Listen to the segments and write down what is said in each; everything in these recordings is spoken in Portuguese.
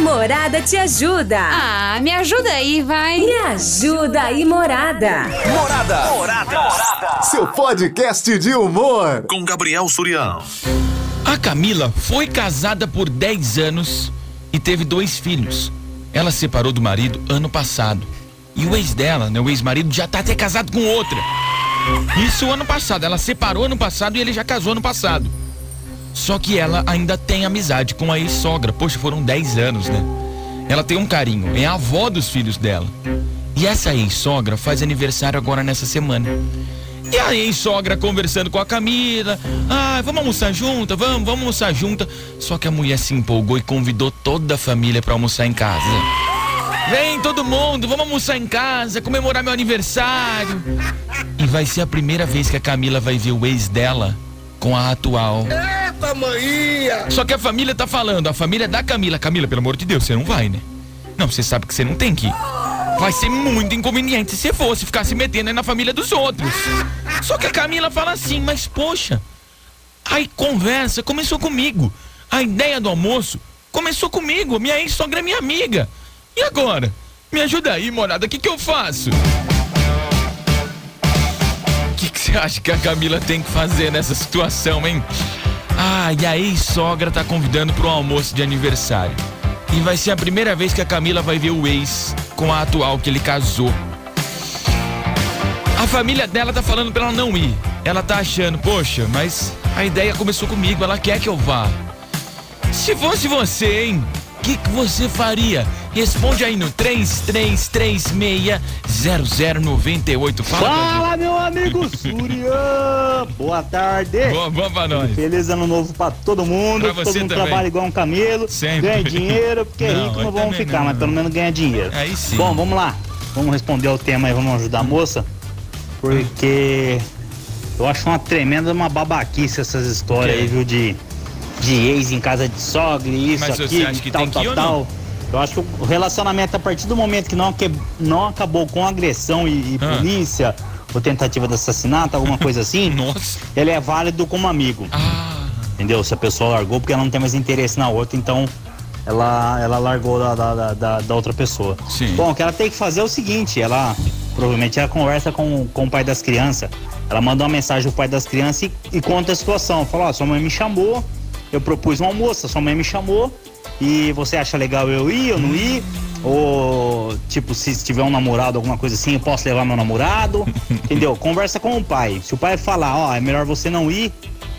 Morada te ajuda. Ah, me ajuda aí, vai. Me ajuda aí, Morada. Morada. Morada. Morada. Seu podcast de humor. Com Gabriel Surião. A Camila foi casada por 10 anos e teve dois filhos. Ela separou do marido ano passado. E o ex dela, né, o ex-marido, já tá até casado com outra. Isso ano passado. Ela separou ano passado e ele já casou ano passado. Só que ela ainda tem amizade com a ex-sogra. Poxa, foram 10 anos, né? Ela tem um carinho, é a avó dos filhos dela. E essa ex-sogra faz aniversário agora nessa semana. E a ex-sogra conversando com a Camila. Ah, vamos almoçar junta, vamos, vamos almoçar junta. Só que a mulher se empolgou e convidou toda a família para almoçar em casa. Vem todo mundo, vamos almoçar em casa, comemorar meu aniversário. E vai ser a primeira vez que a Camila vai ver o ex dela com a atual. Eita, maninha! Só que a família tá falando, a família da Camila. Camila, pelo amor de Deus, você não vai, né? Não, você sabe que você não tem que ir. Vai ser muito inconveniente se você fosse ficar se metendo aí na família dos outros. Só que a Camila fala assim, mas poxa, aí conversa começou comigo. A ideia do almoço começou comigo. Minha ex-sogra é minha amiga. E agora? Me ajuda aí, morada, o que, que eu faço? O que, que você acha que a Camila tem que fazer nessa situação, hein? Ah, e a ex-sogra tá convidando pro almoço de aniversário. E vai ser a primeira vez que a Camila vai ver o ex com a atual que ele casou. A família dela tá falando pra ela não ir. Ela tá achando, poxa, mas a ideia começou comigo, ela quer que eu vá. Se fosse você, hein? O que, que você faria? Responde aí no 33360098. Fala, Fala meu amigo Surian! Boa tarde! Boa, boa pra nós. Feliz ano novo pra todo mundo. Pra todo mundo também. trabalha igual um camelo. Sempre. Ganha dinheiro, porque Não, rico eu não vamos ficar, não. mas pelo menos ganha dinheiro. Aí sim. Bom, vamos lá. Vamos responder ao tema aí, vamos ajudar a moça. Porque eu acho uma tremenda uma babaquice essas histórias aí, viu, de, de ex em casa de sogra, e isso, Mas que tal, tal, tal. Eu acho que o relacionamento, a partir do momento que não, que, não acabou com agressão e, e Ah. polícia, ou tentativa de assassinato, alguma coisa assim, ele é válido como amigo. Ah, Entendeu? Se a pessoa largou porque ela não tem mais interesse na outra, então ela, ela largou da, da, da- da, outra pessoa. Sim. Bom, o que ela tem que fazer é o seguinte, ela provavelmente ela conversa com, com o pai das crianças. Ela manda uma mensagem pro pai das crianças e, e conta a situação. Fala, ó, sua mãe me chamou, eu propus um almoço, sua mãe me chamou e você acha legal eu ir ou não ir? Ou, tipo, se tiver um namorado, alguma coisa assim, eu posso levar meu namorado? Entendeu? Conversa com o pai. Se o pai falar, ó, é melhor você não ir,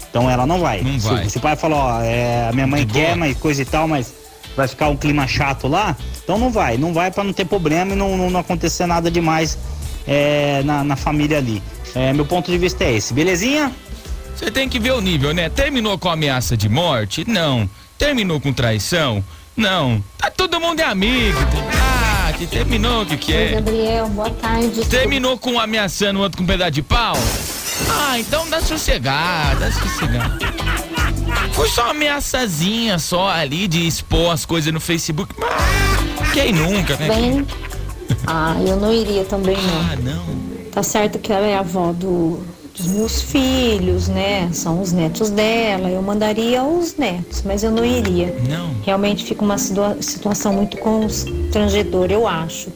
então ela não vai. Não Se- vai. Se, o pai falar, ó, é, a minha mãe quer, boa. mas coisa e tal, mas vai ficar um clima chato lá, então não vai. Não vai pra não ter problema e não, não, não acontecer nada demais é, na, na família ali. É, meu ponto de vista é esse, belezinha? você tem que ver o nível, né? Terminou com ameaça de morte? Não. Terminou com traição? Não. Tá todo mundo é amigo. Ah, que terminou, o que que Oi, é? Gabriel, boa tarde. Terminou com ameaçando o outro com um pedaço de pau? Ah, então dá sossegado, dá sossegado. Foi só uma ameaçazinha só ali de expor as coisas no Facebook. Mas quem nunca, né? Bem, ah, eu não iria também Ah, não. não. Tá certo que ela é avó do, dos meus filhos, né? São os netos dela. Eu mandaria os netos, mas eu não iria. Não. Realmente fica uma situa- situação muito constrangedora, eu acho.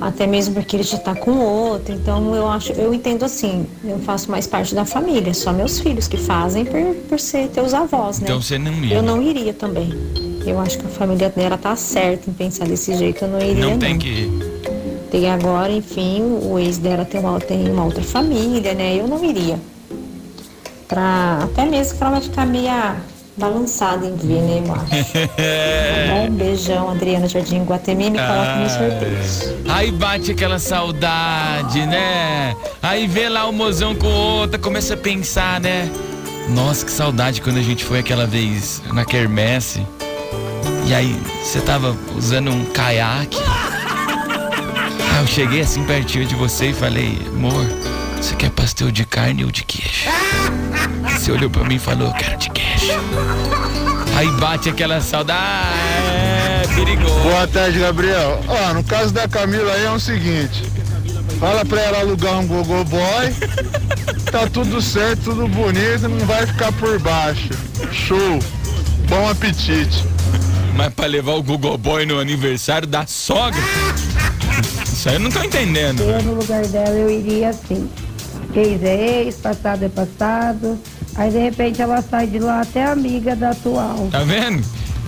Até mesmo porque ele já tá com outro. Então eu acho, eu entendo assim, eu faço mais parte da família, só meus filhos que fazem por, por ser teus avós, né? Então você não ia. Eu não iria também. Eu acho que a família dela tá certa em pensar desse jeito. Eu não iria. Não tem que ir. Tem agora, enfim, o ex dela tem uma, tem uma outra família, né? Eu não iria. Pra, até mesmo que ela vai ficar meio balançada em ver, né? Eu acho. Tá bom? Um beijão, Adriana Jardim Guatemi, me coloca no sorteio. Aí bate aquela saudade, né? Aí vê lá o mozão com outra, começa a pensar, né? Nossa, que saudade quando a gente foi aquela vez na quermesse. E aí, você tava usando um caiaque. Eu cheguei assim pertinho de você e falei, amor, você quer pastel de carne ou de queijo? Você olhou pra mim e falou, eu quero de queijo. Aí bate aquela saudade, é perigoso. Boa tarde, Gabriel. Ó, no caso da Camila aí é o seguinte. Fala pra ela alugar um gogo boy. Tá tudo certo, tudo bonito, não vai ficar por baixo. Show. Bom apetite. Mas pra levar o Google Boy no aniversário da sogra? Isso eu não tô entendendo. Eu, no lugar dela, eu iria assim. Ex é ex, passado é passado. Aí, de repente, ela sai de lá até amiga da atual. Tá vendo?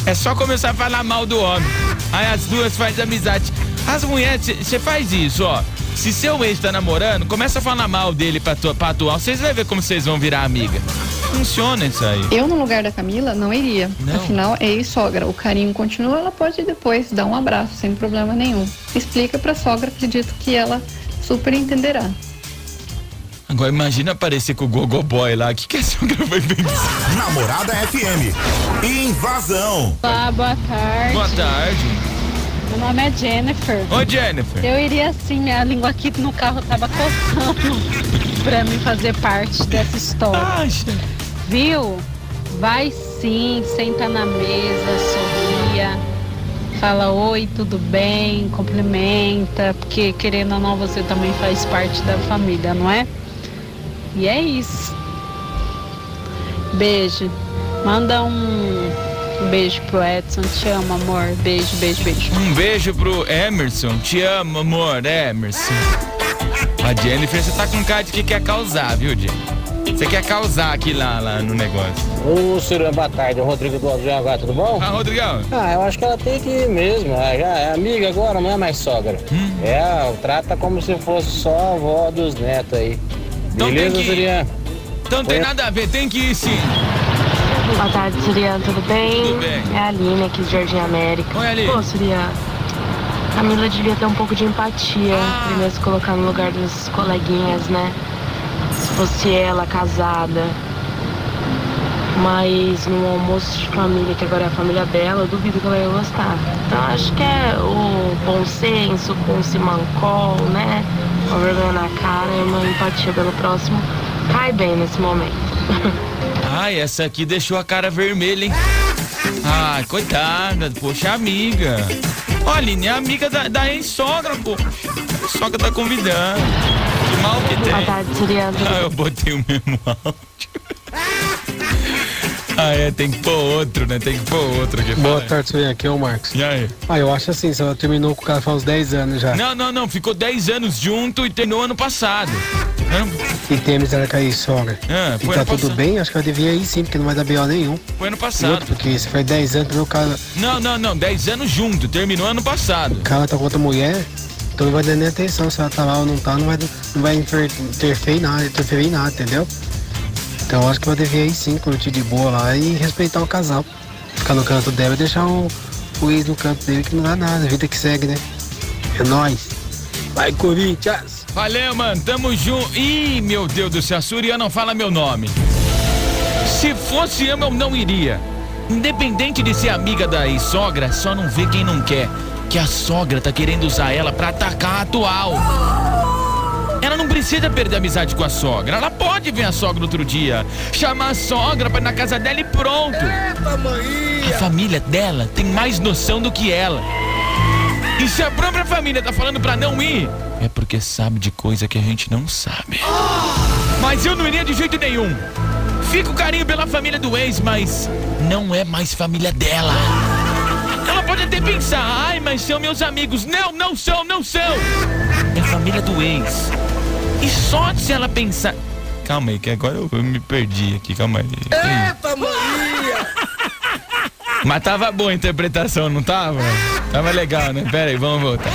É só começar a falar mal do homem. Aí as duas fazem amizade. As mulheres, você faz isso, ó. Se seu ex tá namorando, começa a falar mal dele pra, tu, pra atual. Vocês vão ver como vocês vão virar amiga. Funciona isso aí. Eu, no lugar da Camila, não iria. Não. Afinal, é ex-sogra. O carinho continua, ela pode depois dar um abraço, sem problema nenhum. Explica pra sogra, acredito que ela super entenderá. Agora imagina aparecer com o Gogo Boy lá. O que, que a sogra vai pensar? Namorada FM. Invasão. Olá, boa tarde. Boa tarde. Meu nome é Jennifer. Oi, Jennifer. Eu iria assim, minha língua aqui no carro tava coçando pra mim fazer parte dessa história. Acha? Viu? Vai sim, senta na mesa, sorria, fala oi, tudo bem, cumprimenta, porque querendo ou não você também faz parte da família, não é? E é isso. Beijo. Manda um beijo pro Edson. Te amo, amor. Beijo, beijo, beijo. Um beijo pro Emerson. Te amo, amor, Emerson. A Jennifer, você tá com cara de que quer causar, viu, Jennifer? Você quer causar aqui lá, lá no negócio. Ô, Cirano, boa tarde. O Rodrigo do Aljaguá, tudo bom? Ah, Rodrigão. Ah, eu acho que ela tem que ir mesmo. Ela já é amiga agora, não é mais sogra. Hum. É, trata como se fosse só a avó dos netos aí. Então Beleza, que ir. Sirian? Então não tem nada a ver, tem que ir sim. Boa tarde, Suriano, tudo bem? Tudo bem. É a Aline aqui de Jardim América. Oi, Aline. Pô, Suriano, Camila devia ter um pouco de empatia. Ah. Primeiro se colocar no lugar dos coleguinhas, né? Se fosse ela casada. Mas no almoço de família, que agora é a família dela, eu duvido que ela ia gostar. Então acho que é o bom senso com o simancol, né? Uma vergonha na cara e uma empatia pelo próximo. Cai bem nesse momento. Ai, essa aqui deixou a cara vermelha, hein? Ai, coitada, poxa, amiga. Ó, Aline, é amiga da, da ex-sogra, pô. A sogra tá convidando. Mal que tem. Boa tarde, Suriano. Ah, eu botei o mesmo áudio. Ah, é, tem que pôr outro, né? Tem que pôr outro aqui. Boa Fala. tarde, Surian. Aqui é o Marcos. E aí? Ah, eu acho assim, ela terminou com o cara faz uns 10 anos já. Não, não, não. Ficou 10 anos junto e terminou ano passado. E tem amizade com a ex-sogra. Ah, e foi tá tudo passado. bem, acho que ela devia ir sim, porque não vai dar B.O. nenhum. Foi ano passado. outro, porque se faz 10 anos, o cara, Não, não, não. 10 anos junto. Terminou ano passado. o cara tá com outra mulher, então não vai dar nem atenção se ela tá lá ou não tá, não vai, não vai inter- interferir em nada, interferir em nada, entendeu? Então eu acho que ela devia ir sim, curtir de boa lá e respeitar o casal. Ficar no canto dela e deixar o, o ex no canto dele que não dá nada, vida que segue, né? É nóis. Vai, Corinthians! Valeu, mano. Tamo junto. Ih, meu Deus do céu. A Surya não fala meu nome. Se fosse eu, eu não iria. Independente de ser amiga da ex-sogra, só não vê quem não quer. Que a sogra tá querendo usar ela pra atacar a atual. Ela não precisa perder amizade com a sogra. Ela pode ver a sogra outro dia. Chamar a sogra pra ir na casa dela e pronto. A família dela tem mais noção do que ela. E se a própria família tá falando pra não ir, é porque sabe de coisa que a gente não sabe. Mas eu não iria de jeito nenhum. Fico carinho pela família do ex, mas não é mais família dela. Ela pode até pensar, ai, mas são meus amigos. Não, não são, não são. É família do ex. E só se ela pensar. Calma aí, que agora eu, eu me perdi aqui, calma aí. Eita, Maria! Mas tava boa a interpretação, não tava? Tava legal, né? Pera aí, vamos voltar.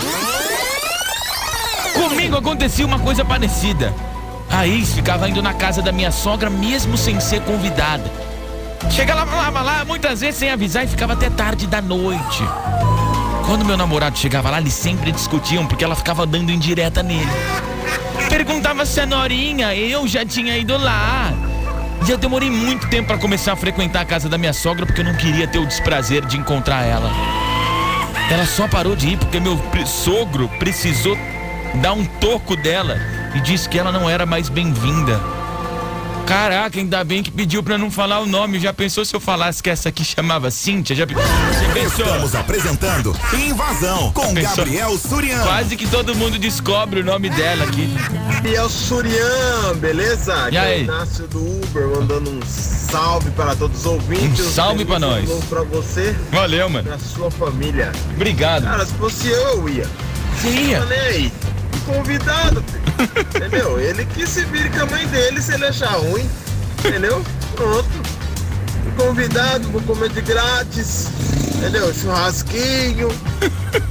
Comigo acontecia uma coisa parecida. A ex ficava indo na casa da minha sogra mesmo sem ser convidada. Chegava lá, falava lá, muitas vezes sem avisar e ficava até tarde da noite. Quando meu namorado chegava lá, eles sempre discutiam porque ela ficava dando indireta nele. Perguntava se a Norinha, eu já tinha ido lá. E eu demorei muito tempo para começar a frequentar a casa da minha sogra porque eu não queria ter o desprazer de encontrar ela. Ela só parou de ir porque meu sogro precisou dar um toco dela e disse que ela não era mais bem-vinda. Caraca, ainda bem que pediu pra não falar o nome. Já pensou se eu falasse que essa aqui chamava Cíntia? Já pensou? Estamos apresentando Invasão com? Gabriel Surian. Quase que todo mundo descobre o nome dela aqui. Gabriel Surian, beleza? Aqui E é o aí? Inácio do Uber, mandando um salve para todos os ouvintes. Um salve pra nós. novo Pra você. Valeu, mano. Pra sua família. Obrigado. Cara, se fosse eu, eu ia. Você ia? Falei aí. Convidado, filho. entendeu? Ele que se vire com a mãe dele se ele achar ruim. Entendeu? Pronto. Convidado, vou comer de grátis. Entendeu? Churrasquinho.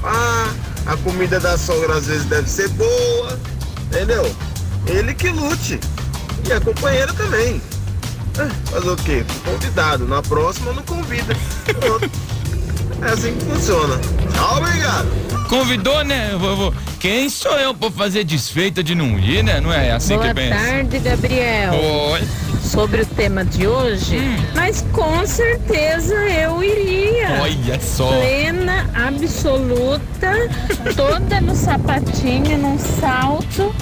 Ah, a comida da sogra às vezes deve ser boa. Entendeu? Ele que lute. E a companheira também. Ah, Fazer o quê? Fui Convidado. Na próxima não convida. Pronto. É assim que funciona. Obrigado. Convidou, né? Vou- Quem sou eu pra fazer desfeita de não ir, né? Não é assim Boa que pensa. tarde, Gabriel. Oi. Sobre o tema de hoje, mas com certeza eu iria. Olha só. Plena, absoluta, toda no sapatinho, num salto,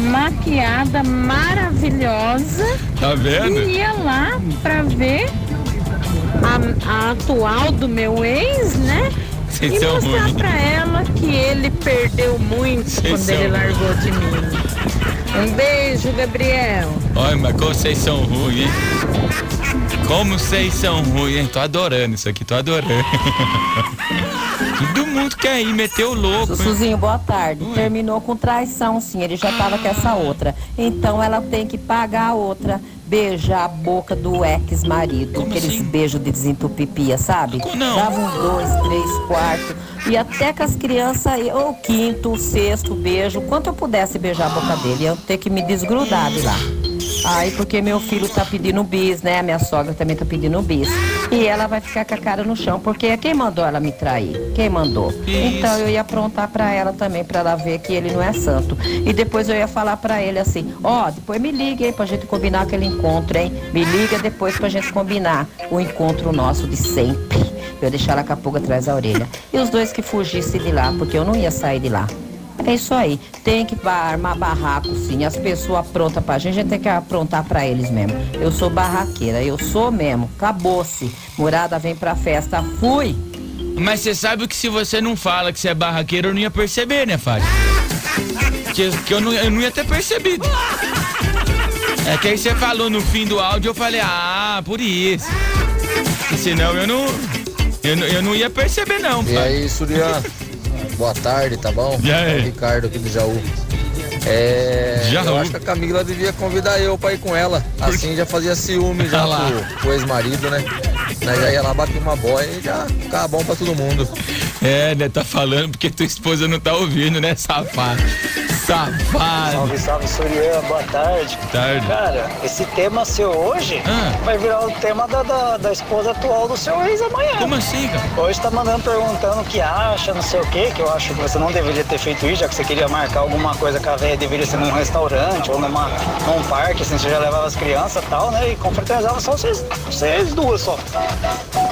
maquiada, maravilhosa. Tá vendo? E ia lá pra ver a, a atual do meu ex, né? Vocês e são mostrar ruins. pra ela que ele perdeu muito Vocês quando ele largou de mim. Um beijo, Gabriel. Olha, mas como vocês são ruins, hein? Como vocês são ruins, hein? Tô adorando isso aqui, tô adorando. Todo mundo quer ir, meter o louco. hein? Sussuzinho, boa tarde. Terminou com traição, sim. Ele já tava com essa outra. Então ela tem que pagar a outra. Beijar a boca do ex-marido. Aqueles beijos de desentupipia, sabe? não? Dava uns dois, três, quatro. E até que as crianças, ou quinto, sexto beijo, quanto eu pudesse beijar a boca dele, eu ter que me desgrudar de lá. Aí porque meu filho tá pedindo bis, né? A minha sogra também tá pedindo bis. E ela vai ficar com a cara no chão, porque quem mandou ela me trair? Quem mandou? Então eu ia aprontar pra ela também, pra ela ver que ele não é santo. E depois eu ia falar pra ele assim, ó, depois me liga, hein, pra gente combinar aquele encontro, hein? Me liga depois pra gente combinar o encontro nosso de sempre. Eu ia deixar ela com a pulga atrás da orelha. E os dois que fugissem de lá, porque eu não ia sair de lá. É isso aí. Tem que armar barraco, sim. As pessoas aprontam pra gente, a gente tem que aprontar pra eles mesmo. Eu sou barraqueira, eu sou mesmo. Acabou-se. Morada vem pra festa. Fui. Mas você sabe que se você não fala que você é barraqueiro, eu não ia perceber, né, Fábio? Que, que eu, não, eu não ia ter percebido. É que aí você falou no fim do áudio, eu falei, ah, por isso. Senão eu não. Eu, não- eu não ia perceber, não. E aí, Surian? Boa tarde, tá bom? E aí? É o Ricardo aqui do Jaú. É, Jaú. Eu acho que a Camila devia convidar eu pra ir com ela. Assim já fazia ciúme já lá. pro, pro ex-marido, né? Nós já ia lá bater uma boia e já ficava bom pra todo mundo. É, né? Tá falando porque tua esposa não tá ouvindo, né, safado? Safado. Salve, salve, Surian, boa tarde. Tarde. Cara, esse tema seu hoje vai virar o tema da, da, da esposa atual do seu ex amanhã. Como assim, cara? Hoje tá mandando perguntando o que acha, não sei o que, que eu acho que você não deveria ter feito isso, já que você queria marcar alguma coisa com a velha, deveria ser num restaurante ou numa, num parque, assim, você já levava as crianças e tal, né? E confraternizava só vocês, vocês duas só.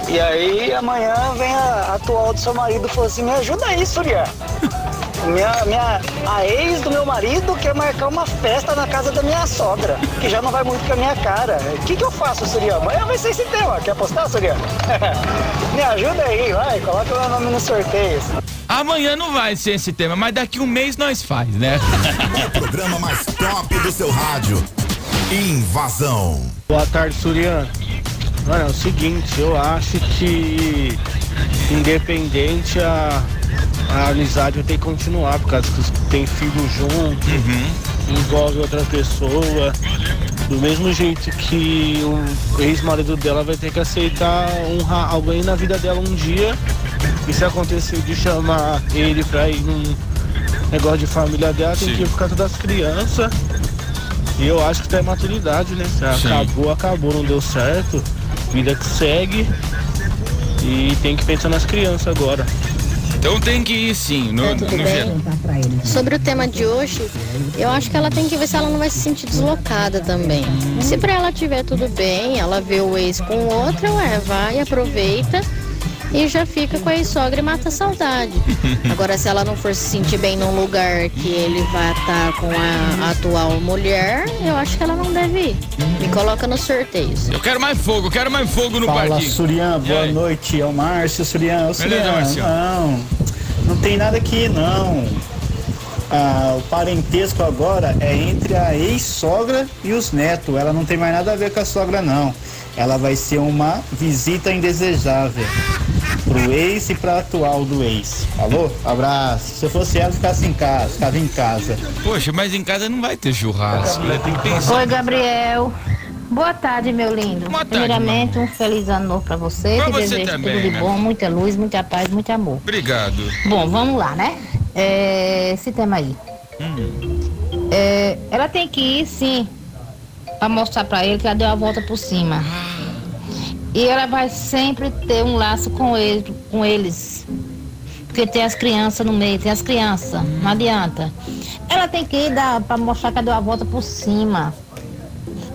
E aí amanhã vem a atual do seu marido e falou assim, me ajuda aí, Surian. Minha, minha, a ex do meu marido quer marcar uma festa na casa da minha sogra, que já não vai muito com a minha cara. O que, que eu faço, Surian? Amanhã vai ser esse tema. Quer apostar, Surian? Me ajuda aí, vai, coloca meu nome no sorteio. Amanhã não vai ser esse tema, mas daqui um mês nós faz, né? O programa mais top do seu rádio. Invasão. Boa tarde, Surian. Mano, é o seguinte, eu acho que independente a, a amizade vai ter que continuar, por causa que tem filho junto, envolve outra pessoa. Do mesmo jeito que o ex-marido dela vai ter que aceitar honrar alguém na vida dela um dia. E se acontecer de chamar ele pra ir num negócio de família dela, tem Sim. que ir por causa das crianças. E eu acho que tá em maturidade, né? Se acabou, acabou, não deu certo. Vida que segue. E tem que pensar nas crianças agora. Então tem que ir sim, no, no geral. Sobre o tema de hoje, eu acho que ela tem que ver se ela não vai se sentir deslocada também. Se pra ela tiver tudo bem, ela vê o ex com outra, ué, vai, aproveita e já fica com a ex-sogra e mata a saudade. Agora, se ela não for se sentir bem num lugar que ele vai estar com a atual mulher, eu acho que ela não deve ir. Me coloca nos sorteios. Eu quero mais fogo, eu quero mais fogo no Fala, parquinho. Surian, boa noite. É o Márcio, Surian. Ô, Surian, Beleza, Márcio? não, não tem nada aqui, não. Ah, o parentesco agora é entre a ex-sogra e os netos. Ela não tem mais nada a ver com a sogra, não. Ela vai ser uma visita indesejável pro ex e pra atual do ex. Falou? Abraço. Se eu fosse ela, ficasse em casa, ficava em casa. Poxa, mas em casa não vai ter churrasco, né? Tem que pensar. Oi, Gabriel. Boa tarde, meu lindo. Boa tarde, Primeiramente, um feliz ano novo pra você. Pra que você desejo também, tudo de bom, muita luz, muita paz, muito amor. Obrigado. Bom, vamos lá, né? É, esse tema aí. Hum. É, ela tem que ir, sim, pra mostrar pra ele que ela deu a volta por cima. E ela vai sempre ter um laço com, ele, com eles. Porque tem as crianças no meio, tem as crianças, não adianta. Ela tem que ir dar, pra mostrar que deu a volta por cima.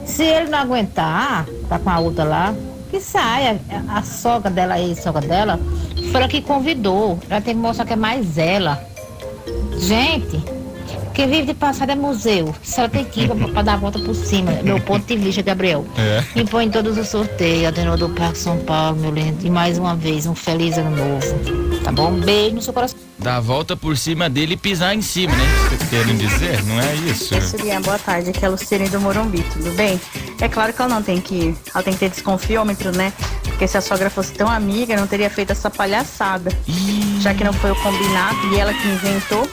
Se ele não aguentar, tá com a outra lá, que saia. A sogra dela, a ex-sogra dela, foi ela que convidou. Ela tem que mostrar que é mais ela. Gente, quem vive de passado é museu. Se ela tem que ir pra, pra dar a volta por cima. Meu ponto de vista, Gabriel. É. E põe todos os sorteios, Adenor do Parque São Paulo, meu lindo. E mais uma vez, um feliz ano novo. Tá bom? Um beijo no seu coração. Dar a volta por cima dele e pisar em cima, né? Vocês querem dizer? Não é isso? Surian, boa tarde. Aqui é a Luciene do Morumbi, tudo bem? É claro que ela não tem que ir. Ela tem que ter desconfiômetro, né? Porque se a sogra fosse tão amiga, não teria feito essa palhaçada. Já que não foi o combinado e ela que inventou.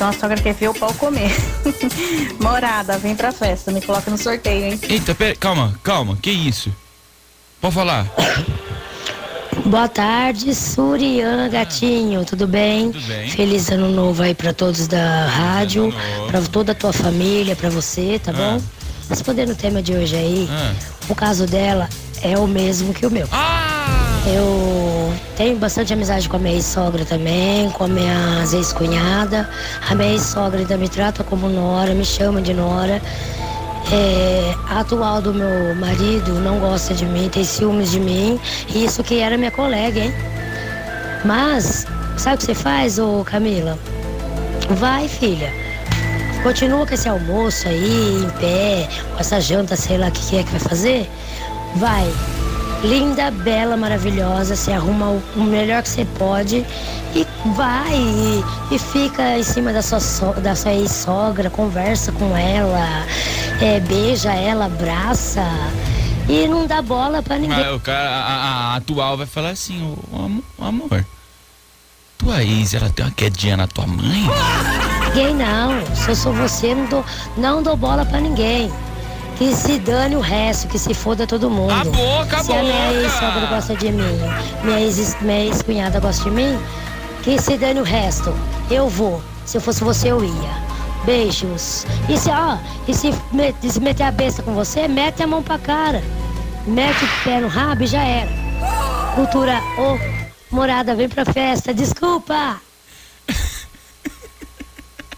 Então a sogra quer ver o pau comer. Morada, vem pra festa, me coloca no sorteio, hein? Eita, pera, calma, calma, que isso? Pode falar. Boa tarde, Surian Gatinho, tudo bem? Tudo bem. Feliz ano novo aí pra todos da rádio, pra toda a tua família, pra você, tá bom? Respondendo o tema de hoje aí, Ah. o caso dela é o mesmo que o meu. Eu tenho bastante amizade com a minha ex-sogra também, com a minha ex-cunhada. A minha ex-sogra ainda me trata como nora, me chama de nora. É, a atual do meu marido não gosta de mim, tem ciúmes de mim. E isso que era minha colega, hein? Mas, sabe o que você faz, ô Camila? Vai, filha. Continua com esse almoço aí, em pé, com essa janta, sei lá o que que é que vai fazer. Vai. Linda, bela, maravilhosa, se arruma o, o melhor que você pode e vai e, e fica em cima da sua, so- da sua ex-sogra, conversa com ela, é, beija ela, abraça e não dá bola pra ninguém. Mas o cara, a, a- atual vai falar assim, amo- amor, tua ex, ela tem uma quedinha na tua mãe? Ninguém não. Se eu sou você, não dou, não dou bola pra ninguém. Que se dane o resto, que se foda todo mundo. A boca, a se a minha ex-sogra gosta de mim, minha ex- ex-cunhada gosta de mim, que se dane o resto. Eu vou. Se eu fosse você, eu ia. Beijos. E se, ó, e se, me- se meter a besta com você, mete a mão pra cara. Mete o pé no rabo e já era. Cultura, ô, morada, vem pra festa, desculpa.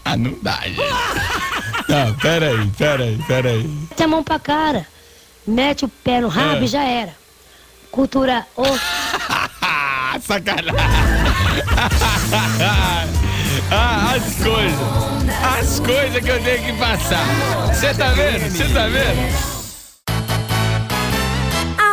Ah, não dá, gente. Não, peraí, peraí, peraí. Mete a mão pra cara. Mete o pé no rabo É. e já era. Cultura. Ah, sacanagem. ah, as coisas. As coisas que eu tenho que passar. Você tá vendo? Você tá vendo?